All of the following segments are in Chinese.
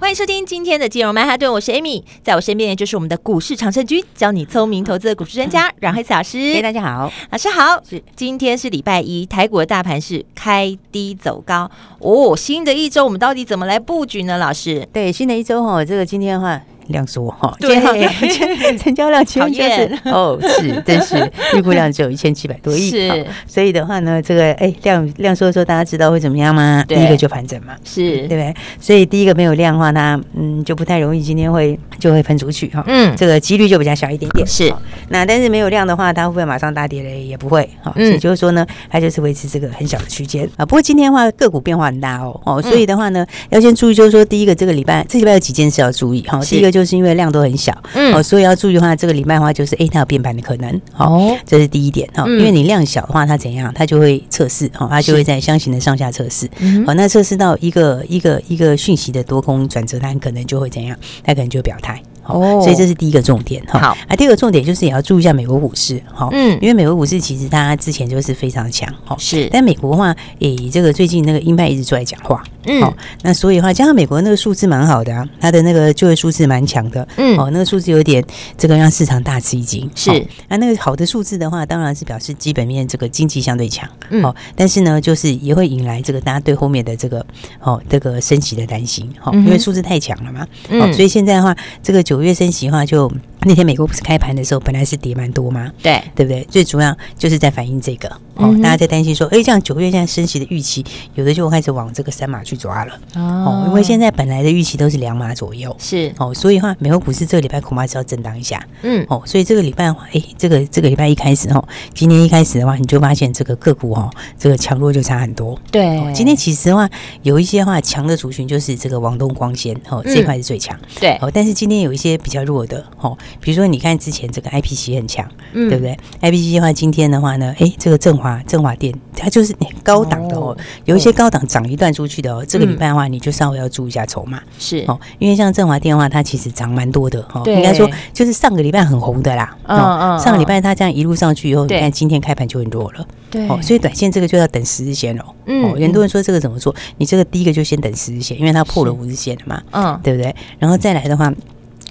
欢迎收听今天的金融曼哈顿，我是 Amy，在我身边的就是我们的股市常胜军，教你聪明投资的股市专家 阮慧慈老师。哎，大家好，老师好。是，今天是礼拜一，台股的大盘是开低走高哦。新的一周我们到底怎么来布局呢？老师，对，新的一周哈，这个今天的话。量缩哈，对，成交量其实就是哦，是，但是预估量只有一千七百多亿，是，所以的话呢，这个哎量量缩的时候，大家知道会怎么样吗？第一个就盘整嘛，是对不对？所以第一个没有量的话，它嗯就不太容易今天会就会喷出去哈，嗯，这个几率就比较小一点点，是。那但是没有量的话，它会不会马上大跌嘞？也不会哈，所以就是说呢，它就是维持这个很小的区间啊。不过今天的话个股变化很大哦，哦，所以的话呢，要先注意，就是说第一个这个礼拜这礼拜有几件事要注意哈，第一个就。就是因为量都很小，嗯，哦，所以要注意的话，这个礼拜的话就是，哎，它有变盘的可能，哦，这是第一点哈，因为你量小的话，它怎样，它就会测试，好，它就会在箱型的上下测试，好，那测试到一个一个一个讯息的多空转折，它可能就会怎样，它可能就表态。哦，所以这是第一个重点哈。好，啊，第二个重点就是也要注意一下美国股市哈。嗯，因为美国股市其实它之前就是非常强哈。是，但美国的话，诶，这个最近那个鹰派一直出来讲话，嗯，好，那所以的话，加上美国那个数字蛮好的啊，它的那个就业数字蛮强的，嗯，哦，那个数字有点这个让市场大吃一惊。是，啊，那个好的数字的话，当然是表示基本面这个经济相对强，嗯，哦，但是呢，就是也会引来这个大家对后面的这个哦这个升息的担心，哈，因为数字太强了嘛，嗯，所以现在的话，这个九。五月升息的话，就那天美国不是开盘的时候，本来是跌蛮多吗？对，对不对？最主要就是在反映这个。哦，大家在担心说，哎，这样九月现在升息的预期，有的就开始往这个三码去抓了。哦，因为现在本来的预期都是两码左右，是。哦，所以的话，美国股市这个礼拜恐怕是要震荡一下，嗯。哦，所以这个礼拜的话，哎，这个这个礼拜一开始哦，今天一开始的话，你就发现这个个股哦，这个强弱就差很多。对，今天其实的话，有一些话强的族群就是这个王东光纤哦，这块是最强，对。哦，但是今天有一些。比较弱的哦，比如说你看之前这个 IPC 很强，嗯，对不对？IPC 的话，今天的话呢，哎，这个振华振华电，它就是高档的哦，有一些高档涨一段出去的哦。这个礼拜的话，你就稍微要注意一下筹码，是。哦，因为像振华电的话，它其实涨蛮多的哦，应该说就是上个礼拜很红的啦，嗯嗯，上个礼拜它这样一路上去以后，你看今天开盘就很弱了，对。哦，所以短线这个就要等十日线哦，嗯，很多人说这个怎么做？你这个第一个就先等十日线，因为它破了五日线了嘛，嗯，对不对？然后再来的话。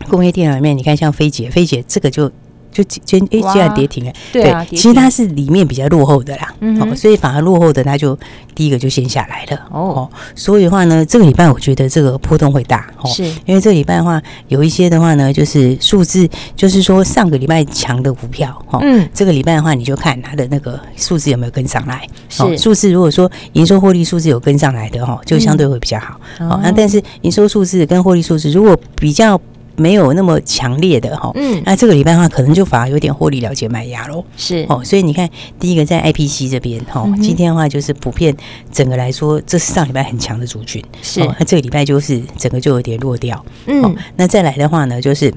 工业电脑里面，你看像飞姐，飞姐这个就就就哎，竟然跌停了。对，其实它是里面比较落后的啦，嗯哦，所以反而落后的，它就第一个就先下来了。哦，所以的话呢，这个礼拜我觉得这个波动会大，哦，是因为这个礼拜的话，有一些的话呢，就是数字，就是说上个礼拜强的股票，哦，嗯，这个礼拜的话，你就看它的那个数字有没有跟上来。是，数字如果说营收获利数字有跟上来的，哈，就相对会比较好。哦，那但是营收数字跟获利数字如果比较。没有那么强烈的哈，嗯，那这个礼拜的话，可能就反而有点获利了结买压喽。是哦，所以你看，第一个在 IPC 这边哈，今天的话就是普遍整个来说，这是上礼拜很强的族群，是那这个礼拜就是整个就有点弱掉。嗯，那再来的话呢，就是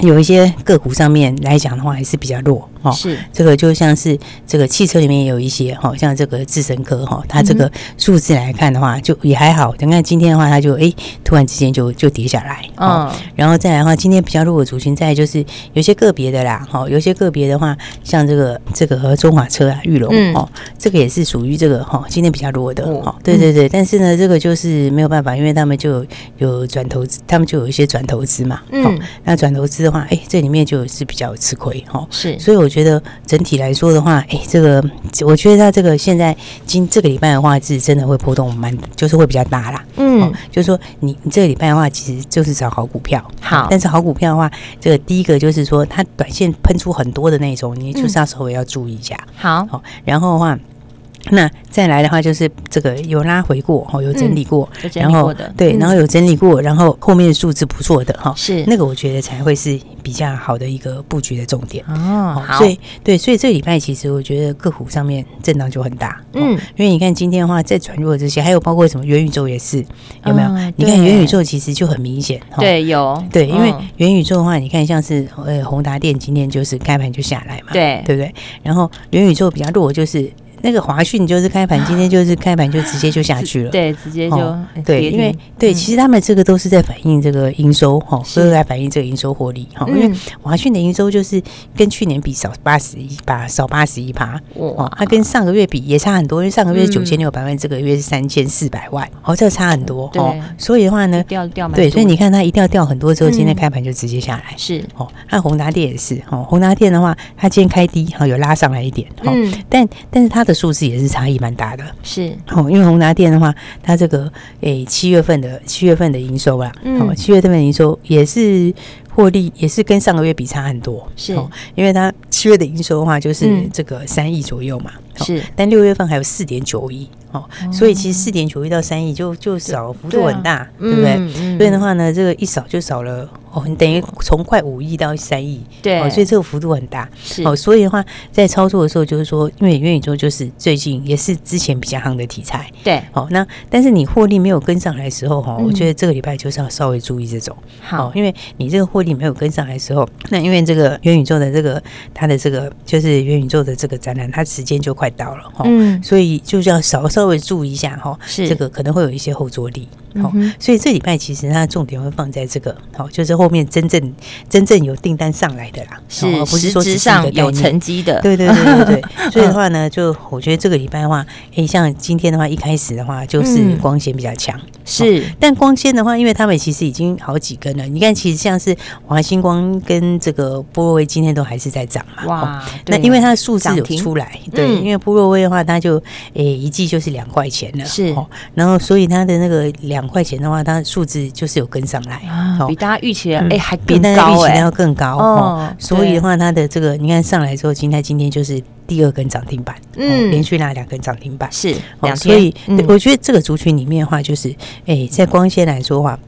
有一些个股上面来讲的话，还是比较弱。哦，是这个就像是这个汽车里面也有一些哈，像这个智伸科哈，它这个数字来看的话，就也还好。等看今天的话，它就哎，突然之间就就跌下来。嗯，然后再来的话，今天比较弱的族群在就是有些个别的啦，哈，有些个别的话，像这个这个和中华车啊、玉龙哦，这个也是属于这个哈，今天比较弱的。哦，对对对，但是呢，这个就是没有办法，因为他们就有转投资，他们就有一些转投资嘛。嗯，那转投资的话，哎，这里面就是比较吃亏哈。是，所以我。觉得整体来说的话，哎，这个我觉得它这个现在今这个礼拜的话，是真的会波动蛮，就是会比较大啦。嗯，哦、就是说你你这个礼拜的话，其实就是找好股票。好，但是好股票的话，这个第一个就是说，它短线喷出很多的那种，你就是要稍微要注意一下。好，好，然后的话。那再来的话就是这个有拉回过哈，有整理过，嗯、然后对，然后有整理过，然后后面的数字不错的哈，是那个我觉得才会是比较好的一个布局的重点哦。所以对，所以这个礼拜其实我觉得个股上面震荡就很大，嗯，因为你看今天的话再转弱这些，还有包括什么元宇宙也是有没有？你看元宇宙其实就很明显，对，有对，因为元宇宙的话，你看像是呃宏达电今天就是开盘就下来嘛，对，对不对？然后元宇宙比较弱就是。那个华讯就是开盘，今天就是开盘就直接就下去了，对，直接就、哦、对，因为对，其实他们这个都是在反映这个营收哈，都是在反映这个营收获利哈，因为华讯的营收就是跟去年比少八十一趴，少八十一趴，哦，它跟上个月比也差很多，因为上个月是九千六百万，这个月是三千四百万，哦，这个差很多哦，所以的话呢，掉掉对，所以你看它一定要掉很多之后，今天开盘就直接下来，是。哦，那宏达电也是哦，宏达电的话，它今天开低哈，有拉上来一点，嗯，但但是它的数字也是差异。蛮大的，是。哦，因为宏达电的话，它这个诶七月份的七月份的营收啦，哦七月份的营收也是获利，也是跟上个月比差很多，是，哦因为它七月的营收的话就是这个三亿左右嘛，是，但六月份还有四点九亿。哦，所以其实四点九亿到三亿就就少幅度很大，对不对？所以的话呢，这个一少就少了哦，你等于从快五亿到三亿，对，哦所以这个幅度很大。是哦，所以的话，在操作的时候，就是说，因为元宇宙就是最近也是之前比较夯的题材，对。哦，那但是你获利没有跟上来的时候，哈，我觉得这个礼拜就是要稍微注意这种。好，因为你这个获利没有跟上来的时候，那因为这个元宇宙的这个它的这个就是元宇宙的这个展览，它时间就快到了，哈，嗯，所以就是要稍稍微注意一下。哦，是这个可能会有一些后坐力，好，所以这礼拜其实它的重点会放在这个，好，就是后面真正真正有订单上来的啦，是，而不是说实质上有成绩的，对对对对对。所以的话呢，就我觉得这个礼拜的话，诶，像今天的话，一开始的话就是光线比较强，是，但光纤的话，因为他们其实已经好几根了，你看，其实像是华星光跟这个波若威今天都还是在涨嘛，哇，那因为它的数字有出来，对，因为波若威的话，它就诶一季就是两块钱了。是，然后所以它的那个两块钱的话，它数字就是有跟上来，比大家预期的哎还比大家预期的要更高哦。所以的话，它的这个你看上来之后，今天今天就是第二根涨停板，嗯，连续拿两根涨停板。是，所以我觉得这个族群里面的话，就是哎，在光纤来说的话。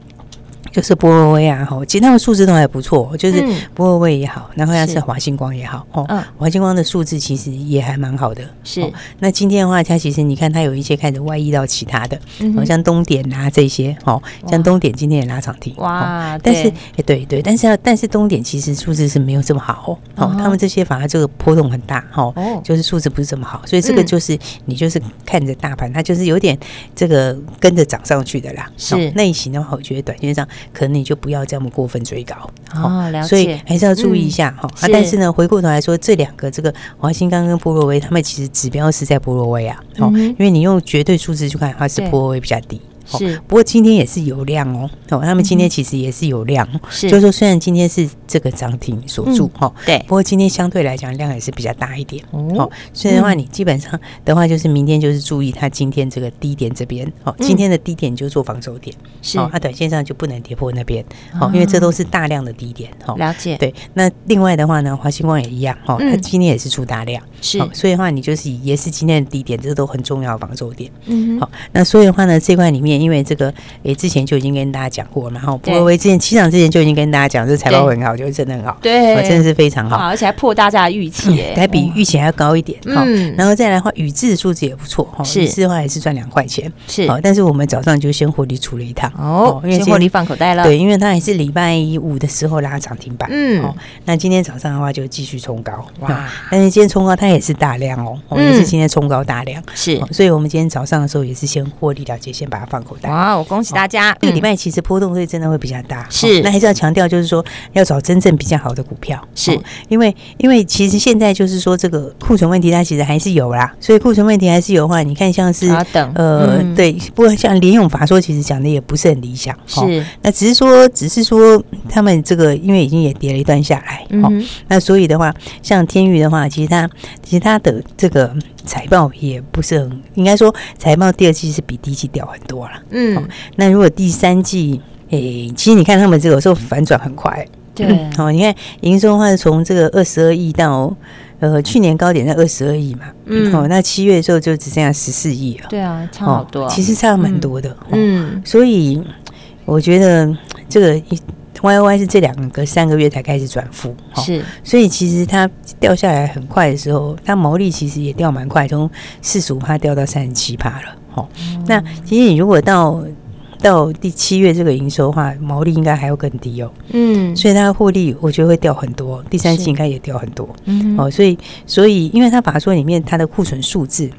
就是波若威啊，哈，其实他们数字都还不错，就是波若威也好，然后像是华星光也好，哦，华星光的数字其实也还蛮好的。是，那今天的话，它其实你看，它有一些开始外溢到其他的，好像东点啊这些，哦，像东点今天也拉涨停，哇，但是，哎，对对，但是要，但是东点其实数字是没有这么好，哦，他们这些反而这个波动很大，哦，就是数字不是这么好，所以这个就是你就是看着大盘，它就是有点这个跟着涨上去的啦。是，那一行的话，我觉得短线上。可能你就不要这么过分追高。哦，了解，所以还是要注意一下哈。啊，但是呢，回过头来说，这两个这个华新刚跟波罗威，他们其实指标是在波罗威啊，哦，因为你用绝对数字去看，它是波罗威比较低。是，不过今天也是有量哦。哦，他们今天其实也是有量，是，就是说虽然今天是这个涨停锁住哈，对，不过今天相对来讲量也是比较大一点哦。所以的话，你基本上的话就是明天就是注意它今天这个低点这边哦，今天的低点就做防守点，是，它短线上就不能跌破那边哦，因为这都是大量的低点哦。了解，对。那另外的话呢，华星光也一样哦，它今天也是出大量，是，所以的话你就是也是今天的低点，这都很重要的防守点。嗯，好，那所以的话呢，这块里面。因为这个，诶，之前就已经跟大家讲过了，然后波若威之前起涨之前就已经跟大家讲，这财报很好，就是真的很好，对，真的是非常好，而且还破大家的预期，还比预期还要高一点，好，然后再来的话，宇智的数字也不错，哈，宇智的话也是赚两块钱，是，好但是我们早上就先获利出了一趟，哦，因为先获利放口袋了，对，因为它还是礼拜五的时候拉涨停板，嗯，好，那今天早上的话就继续冲高，哇，但是今天冲高它也是大量哦，也是今天冲高大量，是，所以我们今天早上的时候也是先获利了结，先把它放口袋，哇，我恭喜大家！这个礼拜其实波动会真的会比较大，是。那还是要强调，就是说要找真正比较好的股票，是。因为因为其实现在就是说这个库存问题它其实还是有啦，所以库存问题还是有的话，你看像是呃对，不过像林永法说其实讲的也不是很理想，是。那只是说只是说他们这个因为已经也跌了一段下来，嗯，那所以的话，像天宇的话，其实它其实它的这个。财报也不是很，应该说财报第二季是比第一季掉很多了。嗯，那如果第三季，诶，其实你看他们这个时候反转很快。对，哦，你看营收的话，从这个二十二亿到呃去年高点在二十二亿嘛，嗯，哦，那七月的时候就只剩下十四亿了。对啊，差好多，其实差蛮多的。嗯，所以我觉得这个一。Y Y 是这两个三个月才开始转负，是，所以其实它掉下来很快的时候，它毛利其实也掉蛮快，从四十五趴掉到三十七趴了，哦、嗯，那其实你如果到到第七月这个营收的话，毛利应该还要更低哦，嗯，所以它的获利我觉得会掉很多，第三季应该也掉很多，嗯，哦，所以所以因为它法说里面它的库存数字。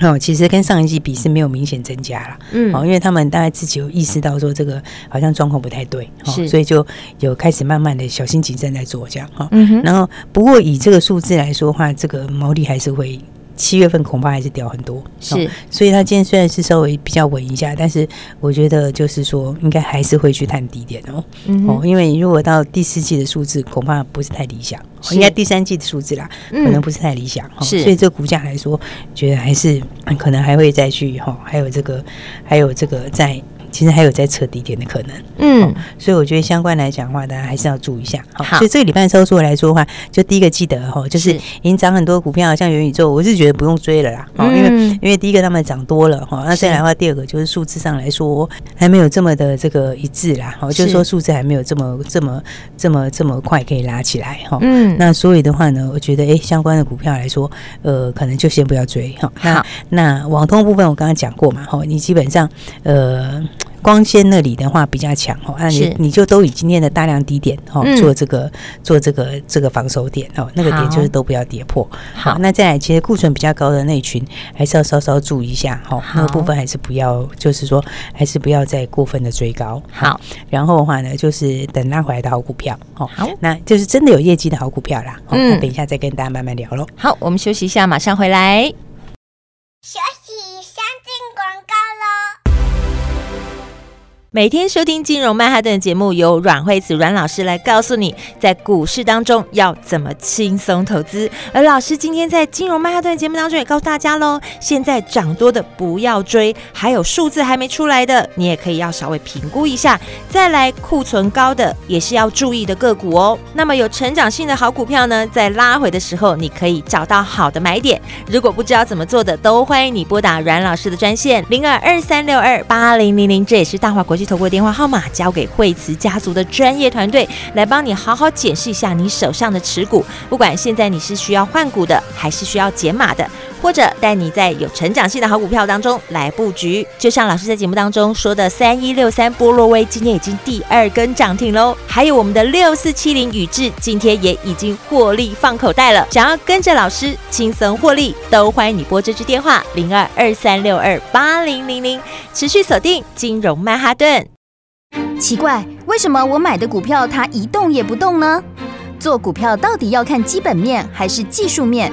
哦，其实跟上一季比是没有明显增加了，嗯，哦，因为他们大概自己有意识到说这个好像状况不太对，哦，所以就有开始慢慢的小心谨慎在做这样，哈，嗯哼，然后不过以这个数字来说的话，这个毛利还是会。七月份恐怕还是掉很多，是，哦、所以他今天虽然是稍微比较稳一下，但是我觉得就是说应该还是会去探低点哦，嗯、哦，因为如果到第四季的数字恐怕不是太理想，应该第三季的数字啦，可能不是太理想，嗯、哦，所以这个股价来说，觉得还是可能还会再去哈、哦，还有这个，还有这个在。其实还有在测低点的可能，嗯、哦，所以我觉得相关来讲的话，大家还是要注意一下。好，所以这个礼拜操作来说的话，就第一个记得哈、哦，就是已经涨很多股票，像元宇宙，我是觉得不用追了啦，哦，因为、嗯、因为第一个他们涨多了哈、哦，那再来的话，第二个就是数字上来说还没有这么的这个一致啦，哦，就是说数字还没有这么这么这么这么快可以拉起来哈，嗯，那所以的话呢，我觉得哎，相关的股票来说，呃，可能就先不要追哈。好，那那网通部分我刚刚讲过嘛，哈，你基本上呃。光纤那里的话比较强哦，那你你就都以今天的大量低点哦做这个做这个这个防守点哦，那个点就是都不要跌破。好，那再来，其实库存比较高的那群还是要稍稍注意一下哈，那个部分还是不要，就是说还是不要再过分的追高。好，然后的话呢，就是等拉回来的好股票哦，好，那就是真的有业绩的好股票啦。嗯，那等一下再跟大家慢慢聊喽。好，我们休息一下，马上回来。每天收听金融曼哈顿的节目，由阮慧慈阮老师来告诉你，在股市当中要怎么轻松投资。而老师今天在金融曼哈顿节目当中也告诉大家喽，现在涨多的不要追，还有数字还没出来的，你也可以要稍微评估一下。再来库存高的也是要注意的个股哦。那么有成长性的好股票呢，在拉回的时候，你可以找到好的买点。如果不知道怎么做的，都欢迎你拨打阮老师的专线零二二三六二八零零零，这也是大华国际。透过电话号码交给惠慈家族的专业团队来帮你好好检视一下你手上的持股，不管现在你是需要换股的，还是需要减码的，或者带你在有成长性的好股票当中来布局。就像老师在节目当中说的，三一六三波若威今天已经第二根涨停喽，还有我们的六四七零宇智今天也已经获利放口袋了。想要跟着老师轻松获利，都欢迎你拨这支电话零二二三六二八零零零，持续锁定金融曼哈顿。奇怪，为什么我买的股票它一动也不动呢？做股票到底要看基本面，还是技术面，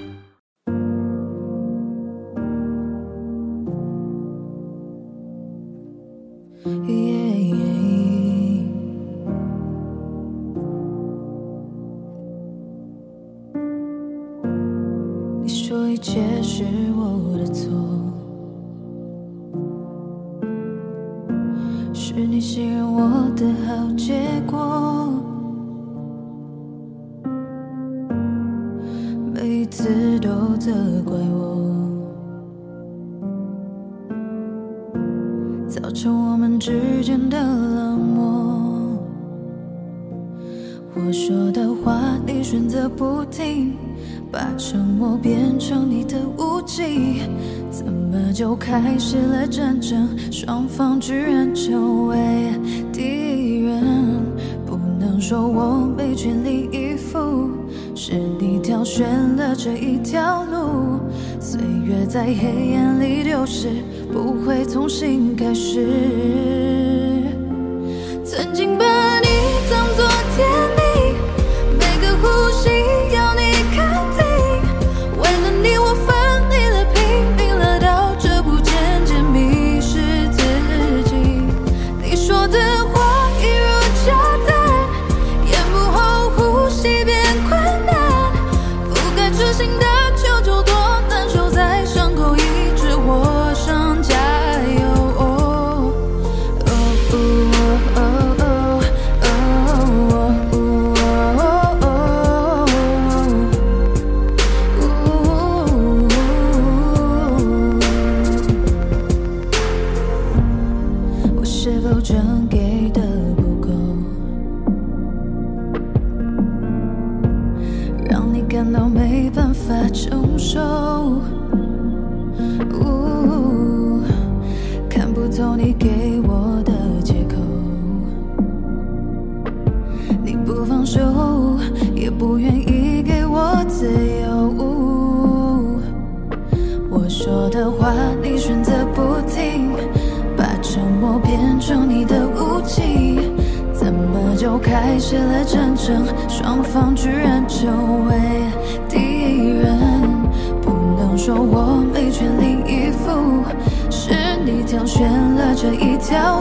怎么就开始了战争，双方居然成为敌人。不能说我没全力以赴，是你挑选了这一条路。岁月在黑暗里流逝，不会重新开始。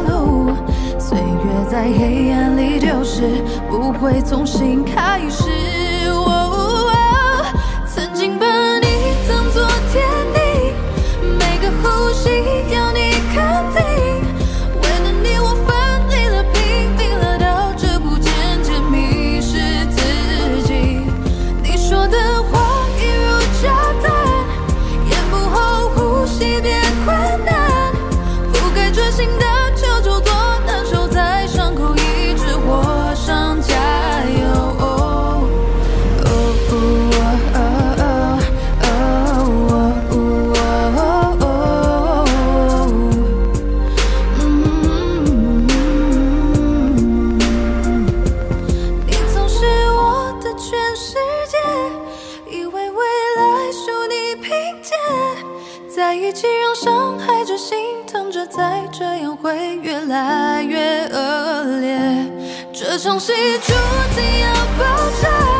路，岁月在黑暗里丢失，不会重新开始。在一起让伤害着心疼着再这样会越来越恶劣。这场戏注定要爆炸。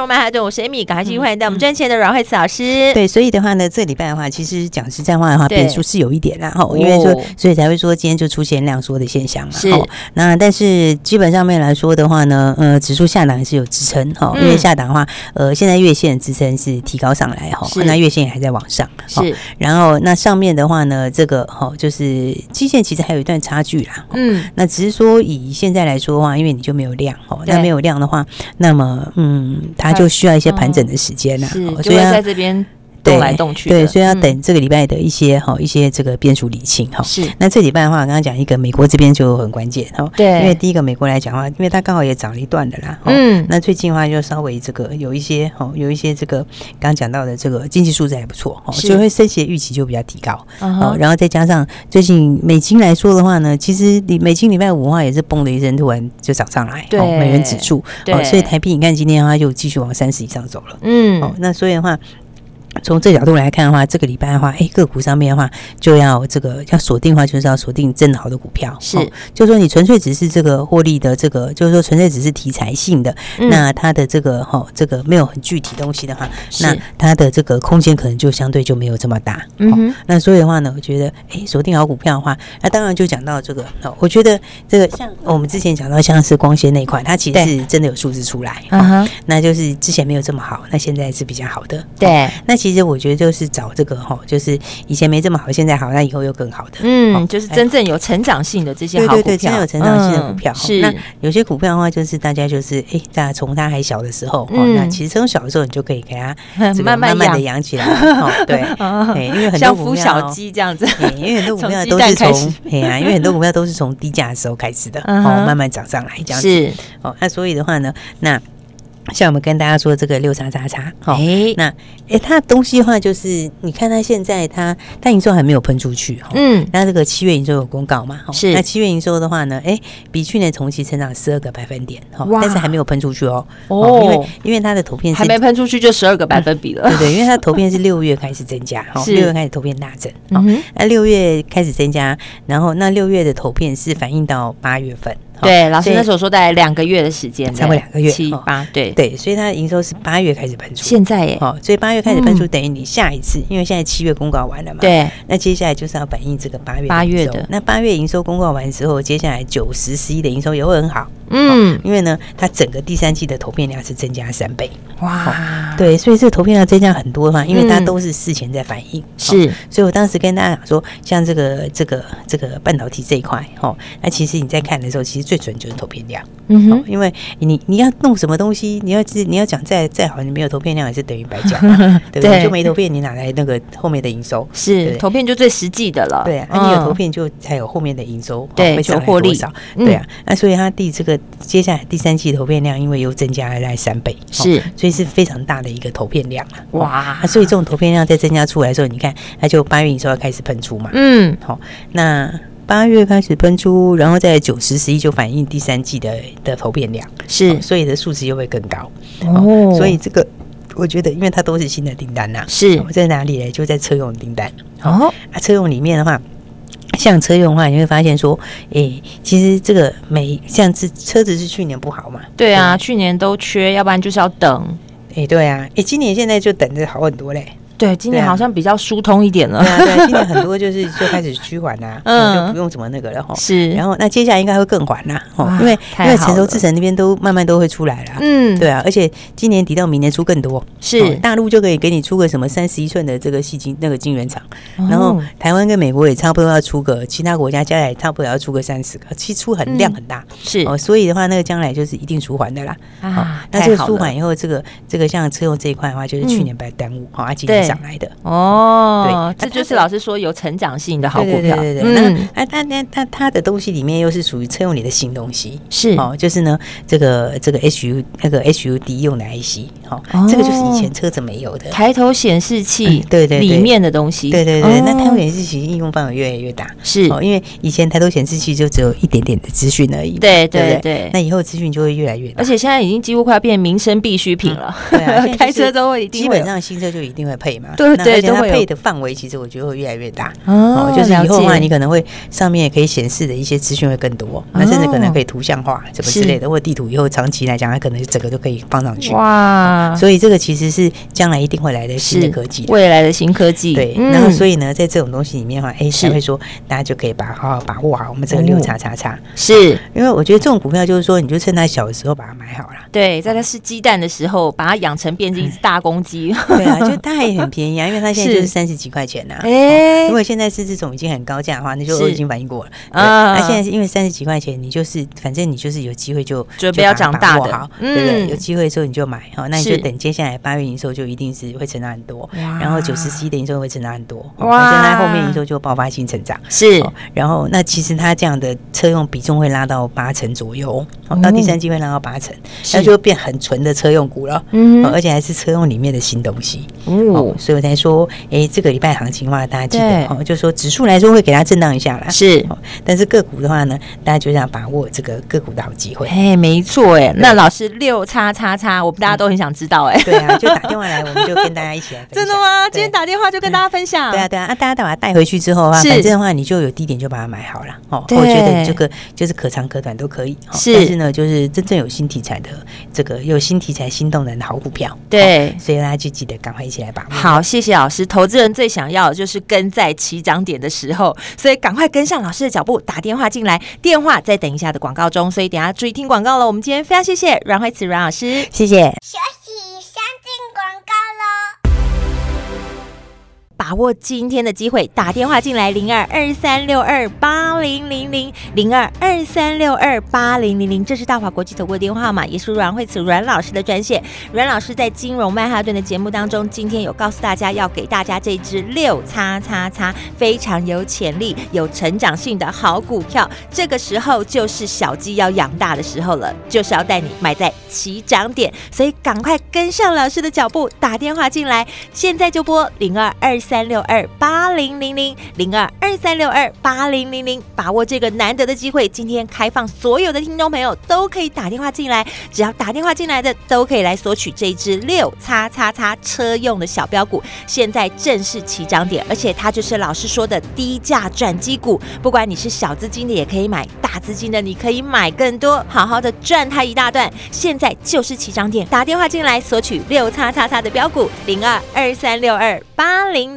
融曼哈顿，我是 Amy，赶快继续欢迎到我们赚钱的阮慧慈老师。对，所以的话呢，这礼拜的话，其实讲实在话的话，对变数是有一点啦，哈，因为说，所以才会说今天就出现量缩的现象嘛。是。那但是基本上面来说的话呢，呃，指数下档还是有支撑哈，因为下档的话，呃，现在月线支撑是提高上来哈，那月线也还在往上。是。然后那上面的话呢，这个哈就是基线其实还有一段差距啦。嗯。那只是说以现在来说的话，因为你就没有量哈，那没有量的话，那么嗯，它就需要一些盘整的时间啦。是，所以在这边。动来动去，对，所以要等这个礼拜的一些哈一些这个变数理清哈。是，那这礼拜的话，我刚刚讲一个美国这边就很关键哈。对，因为第一个美国来讲的话，因为它刚好也涨了一段的啦。嗯。那最近的话，就稍微这个有一些哈，有一些这个刚刚讲到的这个经济数字还不错哈，所以会升息的预期就比较提高。哦。然后再加上最近美金来说的话呢，其实你美金礼拜五的话也是嘣的一声，突然就涨上来。对。美元指数。对。所以台币你看今天的话就继续往三十以上走了。嗯。哦，那所以的话。从这角度来看的话，这个礼拜的话，哎，个股上面的话，就要这个要锁定的话，就是要锁定正好的股票。是，哦、就是说你纯粹只是这个获利的这个，就是说纯粹只是题材性的，嗯、那它的这个哈、哦，这个没有很具体东西的话，那它的这个空间可能就相对就没有这么大。哦，那所以的话呢，我觉得，哎，锁定好股票的话，那当然就讲到这个，哦，我觉得这个像我们之前讲到像是光纤那一块，它其实是真的有数字出来。嗯哼、哦，那就是之前没有这么好，那现在是比较好的。对，哦、那。其实我觉得就是找这个哈，就是以前没这么好，现在好，那以后又更好的。嗯，就是真正有成长性的这些好股票，对对对，真有成长性的股票。是，那有些股票的话，就是大家就是哎，大家从它还小的时候，那其实从小的时候你就可以给它 慢慢慢的养起来。对，因为很多股票 小鸡这样子，因为很多股票都是从哎呀，因为很多股票都是从低价的时候开始的，哦，慢慢涨上来这样子。是，哦，那所以的话呢，那。像我们跟大家说这个六叉叉叉，好，那哎，它的东西的话就是，你看它现在它它营收还没有喷出去，嗯，那这个七月营收有公告嘛，是，那七月营收的话呢，哎，比去年同期成长十二个百分点，哈，但是还没有喷出去哦，哦，因为因为它的投片还没喷出去就十二个百分比了，对对，因为它投片是六月开始增加，哈，六月开始投片大增，嗯，那六月开始增加，然后那六月的投片是反映到八月份。对，老师那时候说大概两个月的时间，差不多两个月，七八，对对，所以它的营收是八月开始喷出，现在耶，哦，所以八月开始喷出，等于你下一次，因为现在七月公告完了嘛，对，那接下来就是要反映这个八月八月的，那八月营收公告完之后，接下来九十十一的营收也会很好，嗯，因为呢，它整个第三季的投片量是增加三倍，哇，对，所以这个投片量增加很多的话，因为它都是事前在反应，是，所以我当时跟大家讲说，像这个这个这个半导体这一块，哈，那其实你在看的时候，其实最准就是投片量。嗯哼，因为你你要弄什么东西，你要你要讲再再好，你没有投片量也是等于白讲，对不对？就没投片，你哪来那个后面的营收？是投片就最实际的了。对啊，那你有投片就才有后面的营收，对，会获利少。对啊，那所以它第这个接下来第三季投片量，因为又增加了在三倍，是，所以是非常大的一个投片量啊！哇，那所以这种投片量在增加出来的时候，你看它就八月营收要开始喷出嘛。嗯，好，那。八月开始喷出，然后在九十十一就反映第三季的的投片量，是、哦，所以的数值又会更高。哦，所以这个我觉得，因为它都是新的订单呐、啊，是、哦、在哪里呢？就在车用订单。哦，啊，车用里面的话，像车用的话，你会发现说，哎，其实这个每像是车子是去年不好嘛？对啊，对去年都缺，要不然就是要等。哎，对啊，哎，今年现在就等着好很多嘞。对，今年好像比较疏通一点了。对啊，对，今年很多就是就开始趋缓呐，嗯，就不用怎么那个了哈。是，然后那接下来应该会更缓呐，哦，因为因为成熟制程那边都慢慢都会出来了。嗯，对啊，而且今年底到明年出更多，是。大陆就可以给你出个什么三十一寸的这个细晶那个晶圆厂，然后台湾跟美国也差不多要出个，其他国家加起来差不多要出个三十个，其实出很量很大。是。哦，所以的话，那个将来就是一定舒缓的啦。啊，那这个舒缓以后，这个这个像车用这一块的话，就是去年不要耽误，好，啊今年上来的。哦。哦，对，这就是老师说有成长性的好股票。对对对，那哎，它那它它的东西里面又是属于车用里的新东西，是。哦，就是呢，这个这个 HU 那个 HUD 用的 IC，哈，哦这个就是以前车子没有的。抬头显示器，嗯对对对。里面的东西，对对对，哦。那抬头显示器应用范围越来越大，是，哦，因为以前抬头显示器就只有一点点的资讯而已，对对对对？那以后资讯就会越来越大，而且现在已经几乎快要变民生必需品了，对啊，开车都会一定基本上新车就一定会配嘛，对对都会配的范围其实我觉得会越来越大。哦就是以后的话，你可能会上面也可以显示的一些资讯会更多，那甚至可能可以图像化什么之类的，或者地图以后长期来讲，它可能整个都可以放上去。哇，所以这个其实是将来一定会来的新的科技的。未来的新科技，对，嗯。然后所以呢，在这种东西里面的话，哎，是才会说大家就可以把好好把握好我们这个六叉叉叉，是。因为我觉得这种股票就是说，你就趁它小的时候把它买好了。对，在它是鸡蛋的时候，把它养成变成 一只大公鸡，对啊，就它也很便宜啊，因为它现在就是是。三十几块钱呐、啊。哎。如果现在是这种已经很高价的话，那就我已经反应过了。啊。啊，那现在是因为三十几块钱，你就是反正你就是有机会就准备要长大的。对不对？有机会的时候你就买，好，那你就等接下来八月营收就一定是会成长很多，然后九十七的营收会成长很多，哇。哇，反正它后面营收就爆发性成长。是。哦然后那其实它这样的车用比重会拉到八成左右，哦到第三季会拉到八成，是。那就会变很纯的车用股了，嗯哦而且还是车用里面的新东西。哦哦，所以我才说，哎，这个礼拜行情的话，大家记得哦，就说指数来说会给它震荡一下啦，是哦，但是个股的话呢，大家就要把握这个个股的好机会。哎，没错哎，那老师六叉叉叉，我们大家都很想知道哎，对啊，就打电话来，我们就跟大家一起来。真的吗？今天打电话就跟大家分享，对啊，对啊，啊，大家把它带回去之后啊，是反正的话，你就有低点就把它买好了哦。我觉得这个就是可长可短都可以。哦是但是呢，就是真正有新题材的这个有新题材、新动能的好股票。对哦所以大家就记得赶快一起来把握。好，谢谢老师。投资人最想要的就是跟在起涨点的时候，所以赶快跟上老师的脚步，打电话进来。电话在等一下的广告中，所以等下注意听广告了。我们今天非常谢谢阮慧慈阮老师。谢谢。把握今天的机会，打电话进来零二二三六二八零零零零二二三六二八零零零，这是大华国际投顾的电话号码，也是阮慧慈阮老师的专线。阮老师在金融曼哈顿的节目当中，今天有告诉大家要给大家这支六叉叉叉非常有潜力、有成长性的好股票。这个时候就是小鸡要养大的时候了，就是要带你买在起涨点，所以赶快跟上老师的脚步，打电话进来，现在就拨零二二三六二八零零零零二二三六二八零零零，把握这个难得的机会。今天开放所有的听众朋友都可以打电话进来，只要打电话进来的都可以来索取这一支六叉叉叉车用的小标股，现在正是起涨点，而且它就是老师说的低价转机股，不管你是小资金的也可以买，大资金的你可以买更多，好好的赚它一大段。现在就是起涨点，打电话进来索取六叉叉叉的标股零二二三六二八零